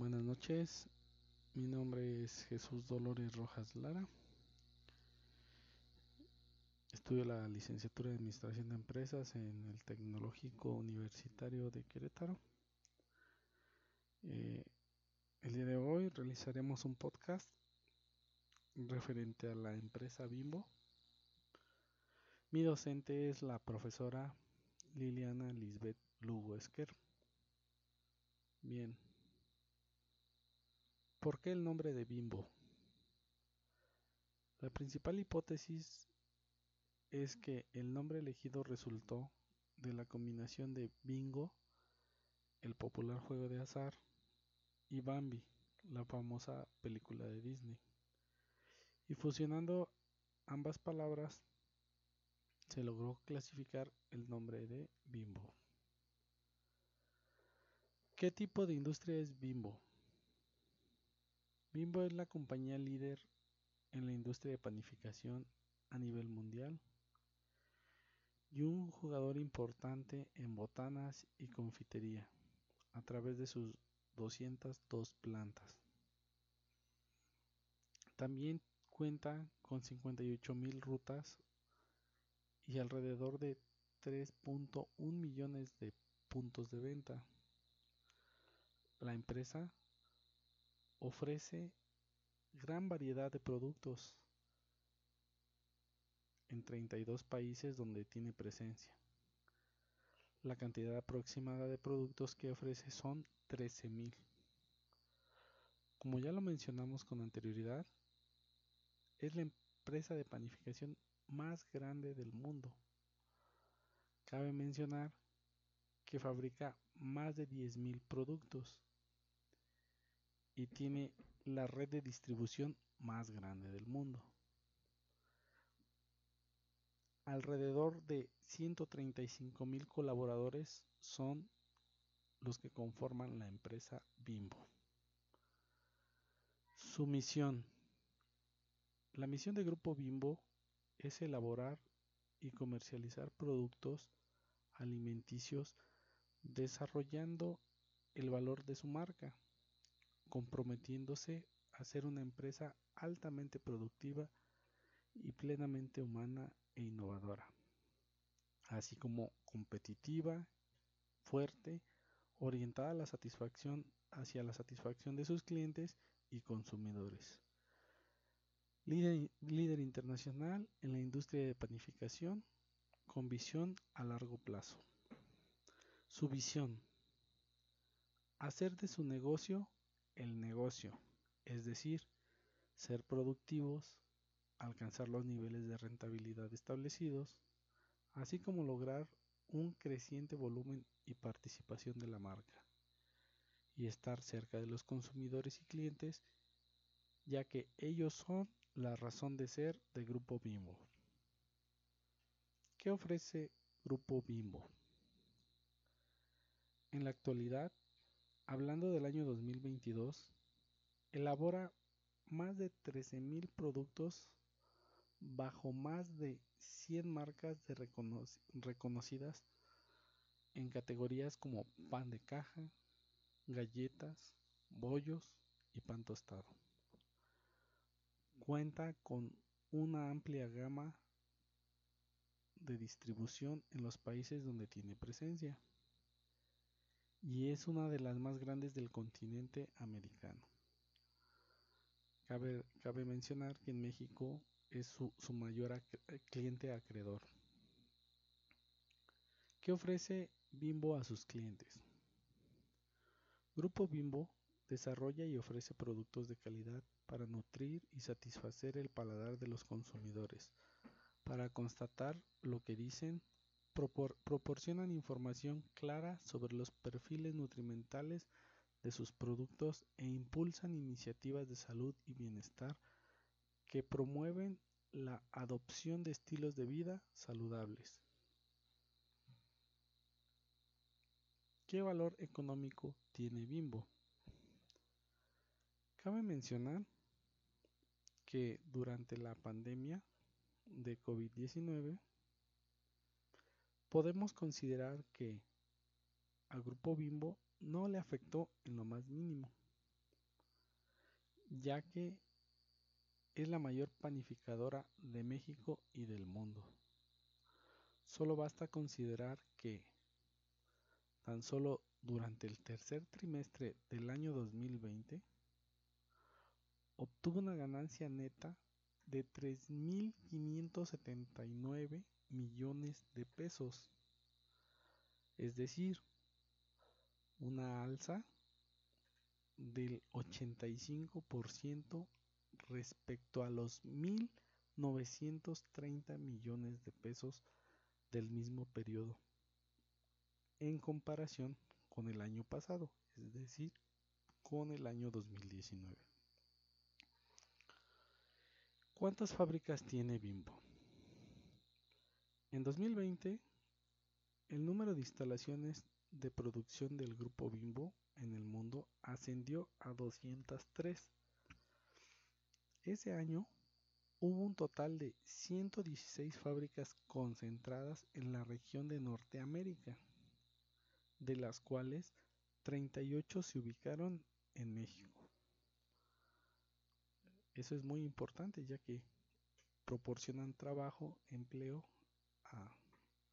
Buenas noches, mi nombre es Jesús Dolores Rojas Lara. Estudio la licenciatura de Administración de Empresas en el Tecnológico Universitario de Querétaro. Eh, el día de hoy realizaremos un podcast referente a la empresa Bimbo. Mi docente es la profesora Liliana Lisbeth Lugo Esquer. Bien. ¿Por qué el nombre de Bimbo? La principal hipótesis es que el nombre elegido resultó de la combinación de Bingo, el popular juego de azar, y Bambi, la famosa película de Disney. Y fusionando ambas palabras, se logró clasificar el nombre de Bimbo. ¿Qué tipo de industria es Bimbo? Bimbo es la compañía líder en la industria de panificación a nivel mundial y un jugador importante en botanas y confitería a través de sus 202 plantas. También cuenta con 58 mil rutas y alrededor de 3.1 millones de puntos de venta. La empresa ofrece gran variedad de productos en 32 países donde tiene presencia. La cantidad aproximada de productos que ofrece son 13.000. Como ya lo mencionamos con anterioridad, es la empresa de panificación más grande del mundo. Cabe mencionar que fabrica más de 10.000 productos y tiene la red de distribución más grande del mundo alrededor de 135 mil colaboradores son los que conforman la empresa Bimbo. Su misión. La misión de Grupo Bimbo es elaborar y comercializar productos alimenticios desarrollando el valor de su marca, comprometiéndose a ser una empresa altamente productiva y plenamente humana e innovadora, así como competitiva, fuerte, orientada a la satisfacción hacia la satisfacción de sus clientes y consumidores. Líder, internacional en la industria de panificación con visión a largo plazo. Su visión. Hacer de su negocio el negocio, es decir, ser productivos, alcanzar los niveles de rentabilidad establecidos, así como lograr un creciente volumen y participación de la marca, y estar cerca de los consumidores y clientes, ya que ellos son la razón de ser de Grupo Bimbo. ¿Qué ofrece Grupo Bimbo? En la actualidad, hablando del año 2022, elabora más de 13.000 productos bajo más de 100 marcas reconocidas en categorías como pan de caja, galletas, bollos y pan tostado. Cuenta con una amplia gama de distribución en los países donde tiene presencia y es una de las más grandes del continente americano. Cabe, mencionar que en México es su, mayor eh, cliente acreedor. ¿Qué ofrece Bimbo a sus clientes? Grupo Bimbo desarrolla y ofrece productos de calidad para nutrir y satisfacer el paladar de los consumidores. Para constatar lo que dicen, proporcionan información clara sobre los perfiles nutrimentales de sus productos e impulsan iniciativas de salud y bienestar que promueven la adopción de estilos de vida saludables. ¿Qué valor económico tiene Bimbo? Cabe mencionar que durante la pandemia de COVID-19 podemos considerar que al grupo Bimbo no le afectó en lo más mínimo, ya que es la mayor panificadora de México y del mundo. Solo basta considerar que tan solo durante el tercer trimestre del año 2020 obtuvo una ganancia neta de 3.579 millones de pesos, es decir, una alza del 85% respecto a los 1.930 millones de pesos del mismo periodo en comparación con el año pasado, es decir, con el año 2019. ¿Cuántas fábricas tiene Bimbo? En 2020, el número de instalaciones de producción del grupo Bimbo en el mundo ascendió a 203. Ese año hubo un total de 116 fábricas concentradas en la región de Norteamérica, de las cuales 38 se ubicaron en México. Eso es muy importante ya que proporcionan trabajo, empleo a,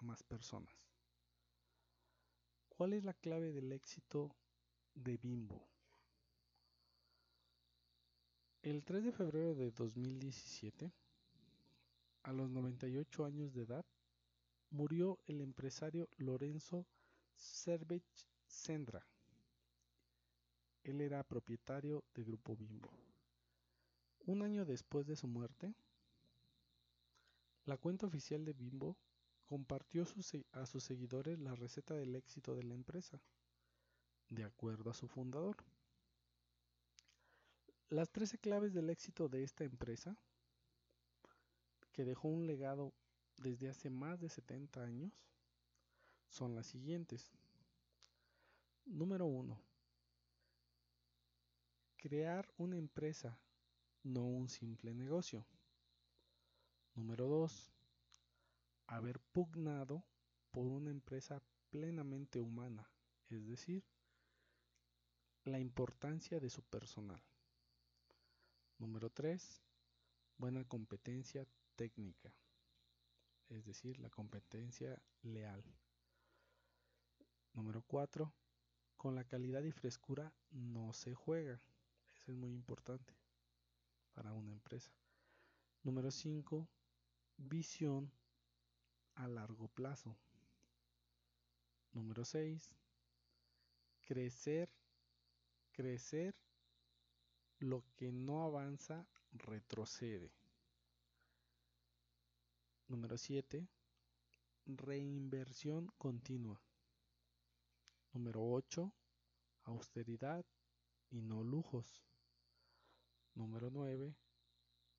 más personas. ¿Cuál es la clave del éxito de Bimbo? El 3 de febrero de 2017, a los 98 años de edad, murió el empresario Lorenzo Cervech Sendra. Él era propietario de Grupo Bimbo. Un año después de su muerte, la cuenta oficial de Bimbo compartió a sus seguidores la receta del éxito de la empresa, de acuerdo a su fundador. Las 13 claves del éxito de esta empresa, que dejó un legado desde hace más de 70 años, son las siguientes. Número 1. Crear una empresa, no un simple negocio. Número 2. Haber pugnado por una empresa plenamente humana, es decir, la importancia de su personal. Número 3. Buena competencia técnica, es decir, la competencia leal. Número 4. Con la calidad y frescura no se juega. Eso es muy importante para una empresa. Número 5. Visión a largo plazo. Número 6. Crecer, crecer lo que no avanza retrocede. Número 7. Reinversión continua. Número 8. Austeridad y no lujos. Número 9.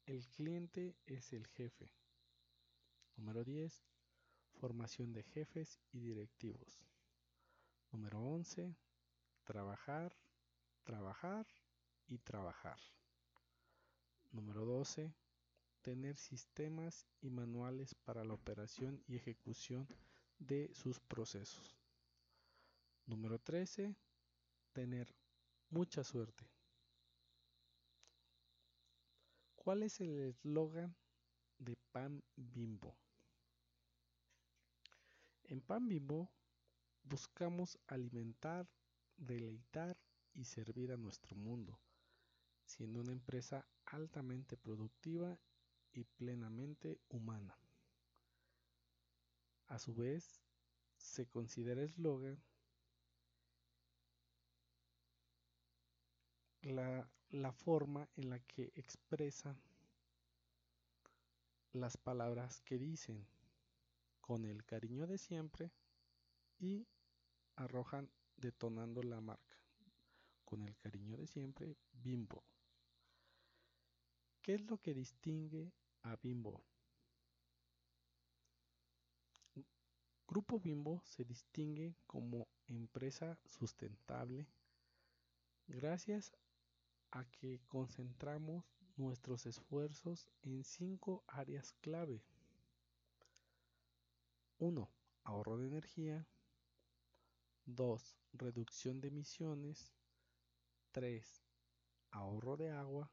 El cliente es el jefe. Número 10. Formación de jefes y directivos. Número 11. Trabajar, trabajar y trabajar. Número 12. Tener sistemas y manuales para la operación y ejecución de sus procesos. Número 13. Tener mucha suerte. ¿Cuál es el eslogan de Pan Bimbo? En Pan Bimbo buscamos alimentar, deleitar y servir a nuestro mundo siendo una empresa altamente productiva y plenamente humana. A su vez, se considera eslogan la, la forma en la que expresa las palabras que dicen con el cariño de siempre y arrojan detonando la marca con el cariño de siempre bimbo ¿Qué es lo que distingue a Bimbo? Grupo Bimbo se distingue como empresa sustentable gracias a que concentramos nuestros esfuerzos en cinco áreas clave. 1. Ahorro de energía. 2. Reducción de emisiones. 3. ahorro de agua.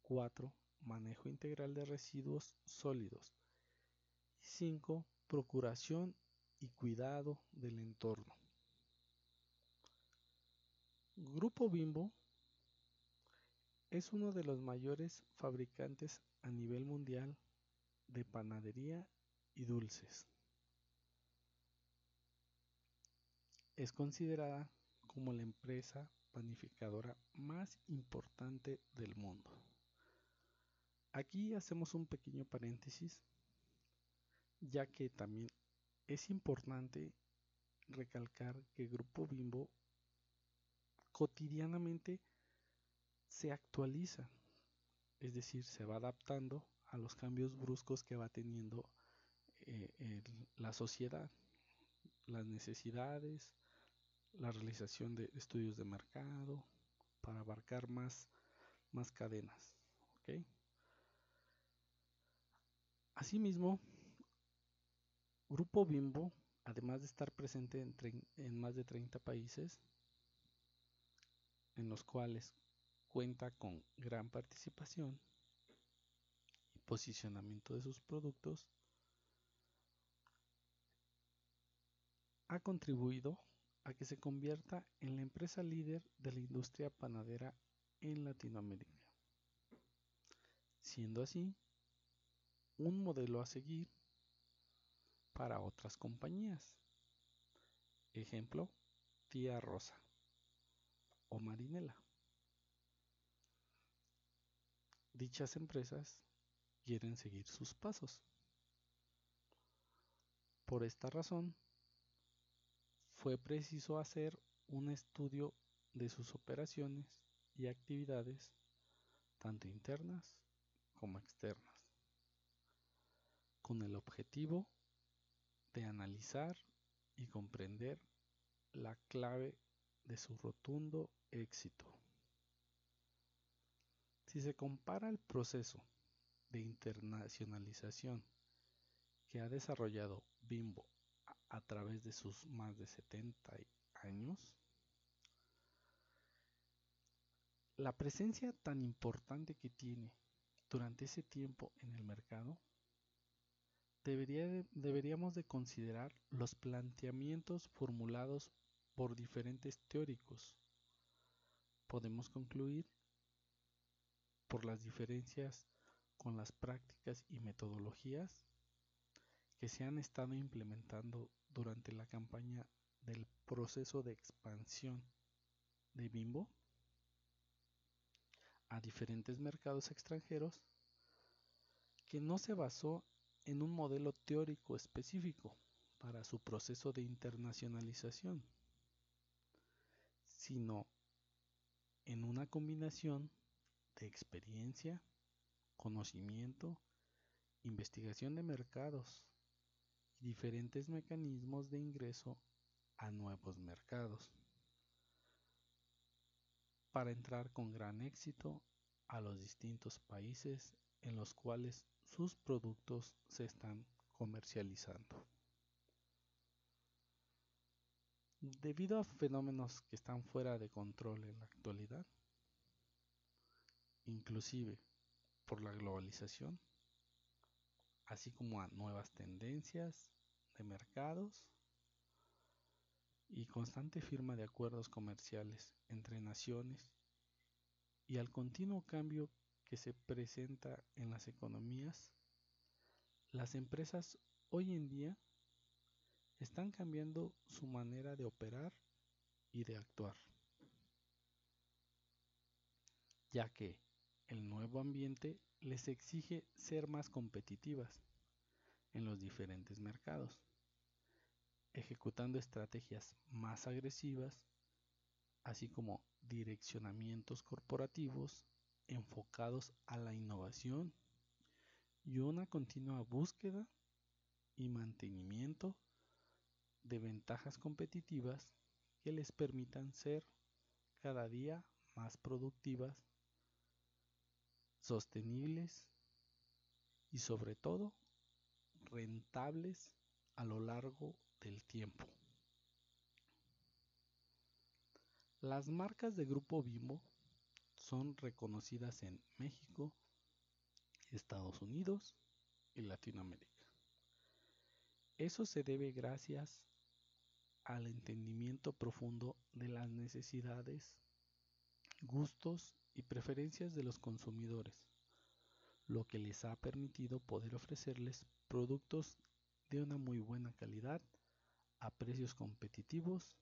4. Manejo integral de residuos sólidos. 5. Procuración y cuidado del entorno. Grupo Bimbo es uno de los mayores fabricantes a nivel mundial de panadería y dulces. Es considerada como la empresa panificadora más importante del mundo. Aquí hacemos un pequeño paréntesis, ya que también es importante recalcar que Grupo Bimbo cotidianamente se actualiza, es decir, se va adaptando a los cambios bruscos que va teniendo eh, la sociedad, las necesidades, la realización de estudios de mercado para abarcar más, más cadenas. Asimismo, Grupo Bimbo, además de estar presente en, en más de 30 países, en los cuales cuenta con gran participación y posicionamiento de sus productos, ha contribuido a que se convierta en la empresa líder de la industria panadera en Latinoamérica, siendo así un modelo a seguir para otras compañías. Ejemplo, Tía Rosa o Marinela. Dichas empresas quieren seguir sus pasos. Por esta razón, fue preciso hacer un estudio de sus operaciones y actividades, tanto internas como externas, con el objetivo de analizar y comprender la clave de su rotundo éxito. Si se compara el proceso de internacionalización que ha desarrollado Bimbo a, través de sus más de 70 años, la presencia tan importante que tiene durante ese tiempo en el mercado, deberíamos de considerar los planteamientos formulados por diferentes teóricos. Podemos concluir por las diferencias con las prácticas y metodologías que se han estado implementando durante la campaña del proceso de expansión de Bimbo a diferentes mercados extranjeros que no se basó en un modelo teórico específico para su proceso de internacionalización, sino en una combinación de experiencia, conocimiento, investigación de mercados diferentes mecanismos de ingreso a nuevos mercados para entrar con gran éxito a los distintos países en los cuales sus productos se están comercializando. Debido a fenómenos que están fuera de control en la actualidad, inclusive por la globalización, así como a nuevas tendencias de mercados y constante firma de acuerdos comerciales entre naciones y al continuo cambio que se presenta en las economías, las empresas hoy en día están cambiando su manera de operar y de actuar, ya que el nuevo ambiente les exige ser más competitivas en los diferentes mercados, ejecutando estrategias más agresivas, así como direccionamientos corporativos enfocados a la innovación y una continua búsqueda y mantenimiento de ventajas competitivas que les permitan ser cada día más productivas, sostenibles y sobre todo rentables a lo largo del tiempo. Las marcas de Grupo Bimbo son reconocidas en México, Estados Unidos y Latinoamérica. Eso se debe gracias al entendimiento profundo de las necesidades, gustos y preferencias de los consumidores, lo que les ha permitido poder ofrecerles productos de una muy buena calidad a precios competitivos.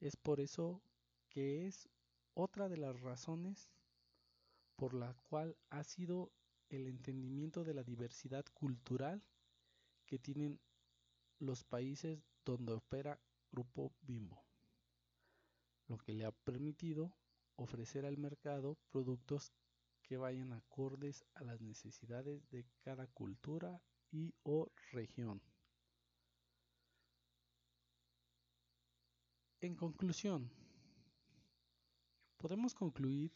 Es por eso que es otra de las razones por la cual ha sido el entendimiento de la diversidad cultural que tienen los países donde opera Grupo Bimbo, lo que le ha permitido ofrecer al mercado productos que vayan acordes a las necesidades de cada cultura y o región. En conclusión, podemos concluir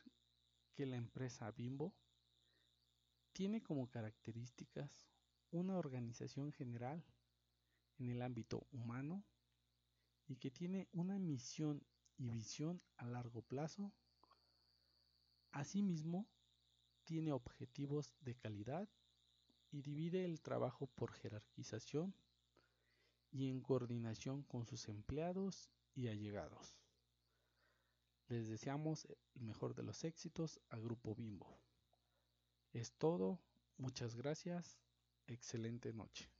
que la empresa Bimbo tiene como características una organización general en el ámbito humano y que tiene una misión y visión a largo plazo. Asimismo, tiene objetivos de calidad y divide el trabajo por jerarquización y en coordinación con sus empleados y allegados. Les deseamos el mejor de los éxitos a Grupo Bimbo. Es todo, muchas gracias, excelente noche.